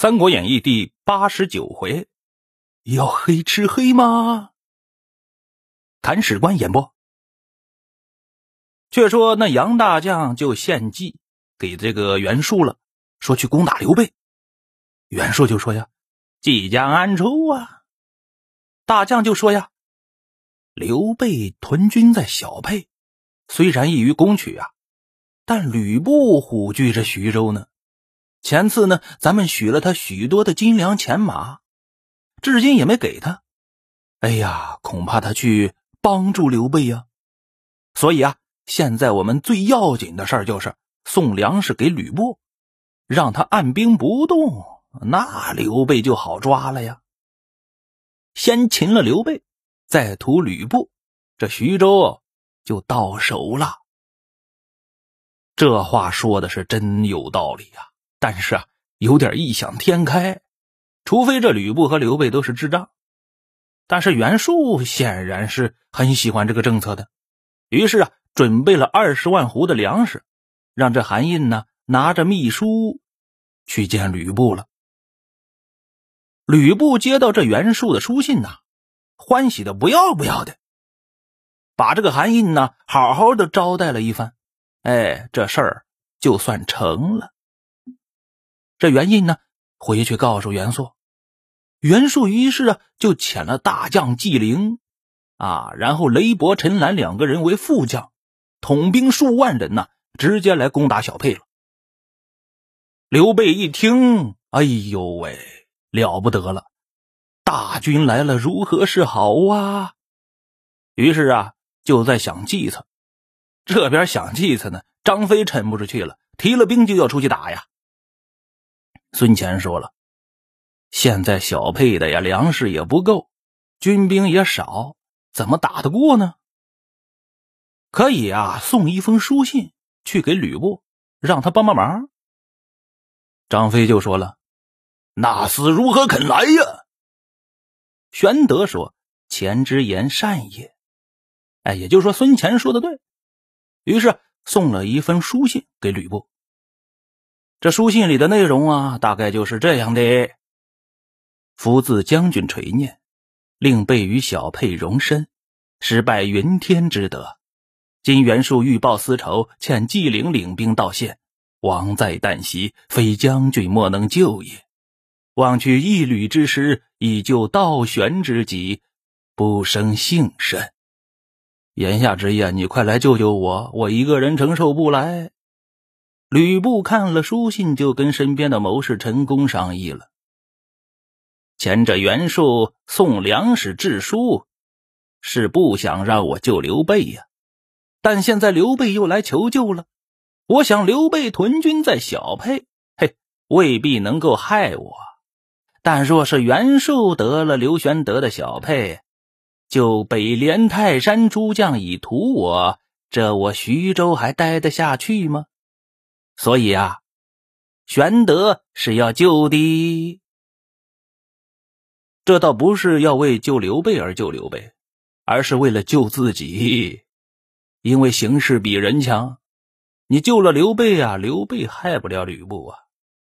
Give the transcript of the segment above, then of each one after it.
三国演义》第八十九回，要黑吃黑吗？谭史官演播。却说那杨大将就献计给这个袁术了，说去攻打刘备。袁术就说呀：“即将安出啊！”大将就说呀：“刘备屯军在小沛，虽然易于攻取啊，但吕布虎踞着徐州呢。前次呢，咱们许了他许多的金粮钱马，至今也没给他。哎呀，恐怕他去帮助刘备呀。所以啊。”现在我们最要紧的事儿就是送粮食给吕布，让他按兵不动，那刘备就好抓了呀。先擒了刘备，再屠吕布，这徐州就到手了。这话说的是真有道理呀，但是啊，有点异想天开。除非这吕布和刘备都是智障，但是袁术显然是很喜欢这个政策的，于是啊。准备了二十万斛的粮食，让这韩印呢拿着密书去见吕布了。吕布接到这袁术的书信呐，欢喜的不要不要的，把这个韩印呢好好的招待了一番。哎，这事儿就算成了。这原因呢回去告诉袁术，袁术于是啊就遣了大将纪灵啊，然后雷伯、陈兰两个人为副将。统兵数万人呢，直接来攻打小沛了。刘备一听，哎呦喂，了不得了！大军来了，如何是好啊？于是啊，就在想计策。这边想计策呢，张飞沉不住气了，提了兵就要出去打呀。孙乾说了：“现在小沛的呀，粮食也不够，军兵也少，怎么打得过呢？”可以啊，送一封书信去给吕布，让他帮帮忙。张飞就说了：“那厮如何肯来呀？”玄德说：“钱之言善也。”哎，也就是说，孙乾说的对。于是送了一封书信给吕布。这书信里的内容啊，大概就是这样的：“福自将军垂念，令备与小沛容身，实拜云天之德。”今袁术欲报私仇，遣纪灵领兵到县，王在旦夕，非将军莫能救也。望取一旅之师，以救道玄之急，不生幸甚。言下之意啊，你快来救救我，我一个人承受不来。吕布看了书信，就跟身边的谋士陈宫商议了。前者袁术送粮食致书，是不想让我救刘备呀。但现在刘备又来求救了，我想刘备屯军在小沛，嘿，未必能够害我。但若是袁术得了刘玄德的小沛，就北连泰山诸将以图我，这我徐州还待得下去吗？所以啊，玄德是要救的。这倒不是要为救刘备而救刘备，而是为了救自己。因为形势比人强，你救了刘备啊，刘备害不了吕布啊。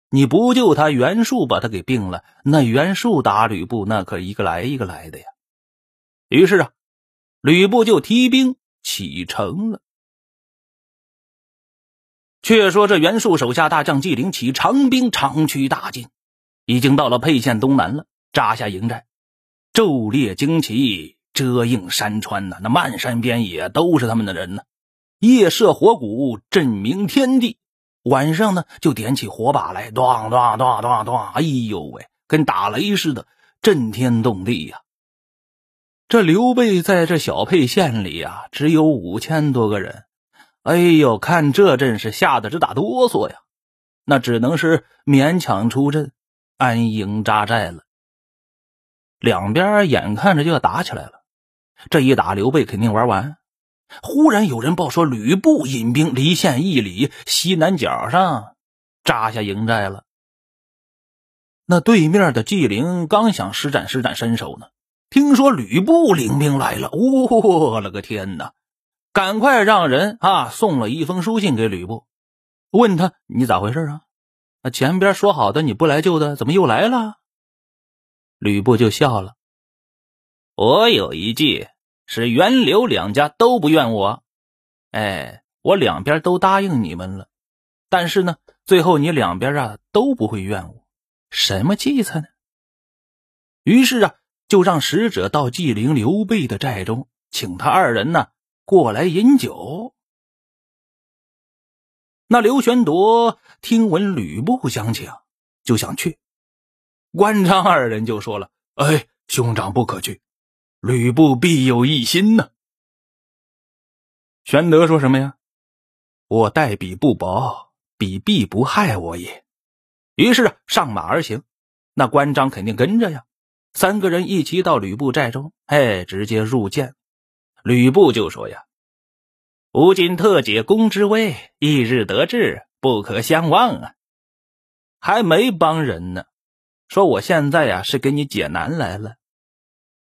你不救他，袁术把他给并了，那袁术打吕布，那可一个来一个来的呀。于是啊，吕布就提兵启程了。却说这袁术手下大将纪灵起长兵长驱大进，已经到了沛县东南了，扎下营寨，昼列旌旗。遮映山川呐，那漫山遍野都是他们的人呢。夜射火鼓，震鸣天地；晚上呢，就点起火把来，咚咚咚咚咚！哎呦喂，跟打雷似的，震天动地呀！这刘备在这小沛县里呀，只有五千多个人。哎呦，看这阵势，吓得直打哆嗦呀！那只能是勉强出阵，安营扎寨了。两边眼看着就要打起来了。这一打，刘备肯定玩完。忽然有人报说，吕布引兵离县一里西南角上扎下营寨了。那对面的纪灵刚想施展施展身手呢，听说吕布领兵来了，我了个天哪！赶快让人啊送了一封书信给吕布，问他你咋回事啊？前边说好的你不来救的，怎么又来了？吕布就笑了。我有一计，是袁刘两家都不怨我。哎，我两边都答应你们了，但是呢，最后你两边啊都不会怨我。什么计策呢？于是啊，就让使者到纪灵刘备的寨中，请他二人呢过来饮酒。那刘玄德听闻吕布相请，就想去。关张二人就说了：“哎，兄长不可去，吕布必有异心呢。”玄德说什么呀？“我待彼不薄，彼必不害我也。”于是上马而行。那关张肯定跟着呀。三个人一齐到吕布寨中，哎，直接入见。吕布就说呀。吾今特解公之危，一日得志，不可相忘啊！还没帮人呢，说我现在呀是给你解难来了。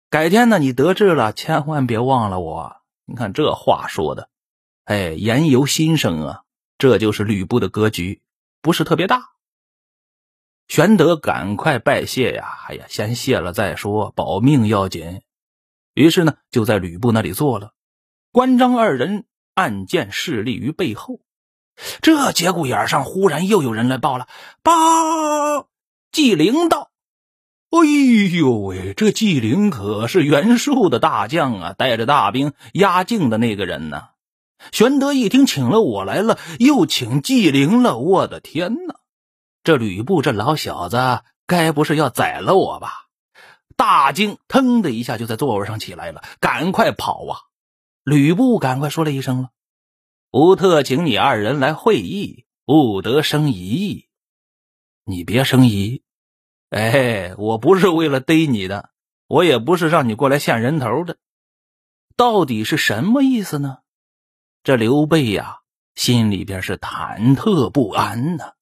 改天呢，你得志了，千万别忘了我。你看这话说的，哎，言由心生啊！这就是吕布的格局，不是特别大。玄德赶快拜谢呀！哎呀，先谢了再说，保命要紧。于是呢，就在吕布那里坐了。关张二人。暗箭势力于背后，这节骨眼上，忽然又有人来报了。报，纪灵道：“哎呦喂，这纪灵可是袁术的大将啊，带着大兵压境的那个人呢。”玄德一听，请了我来了，又请纪灵了。我的天哪，这吕布这老小子，该不是要宰了我吧？大惊，腾的一下就在座位上起来了，赶快跑啊！吕布赶快说了一声了：“吾特请你二人来会议，不得生疑。你别生疑。哎，我不是为了逮你的，我也不是让你过来献人头的。到底是什么意思呢？这刘备呀，心里边是忐忑不安呢。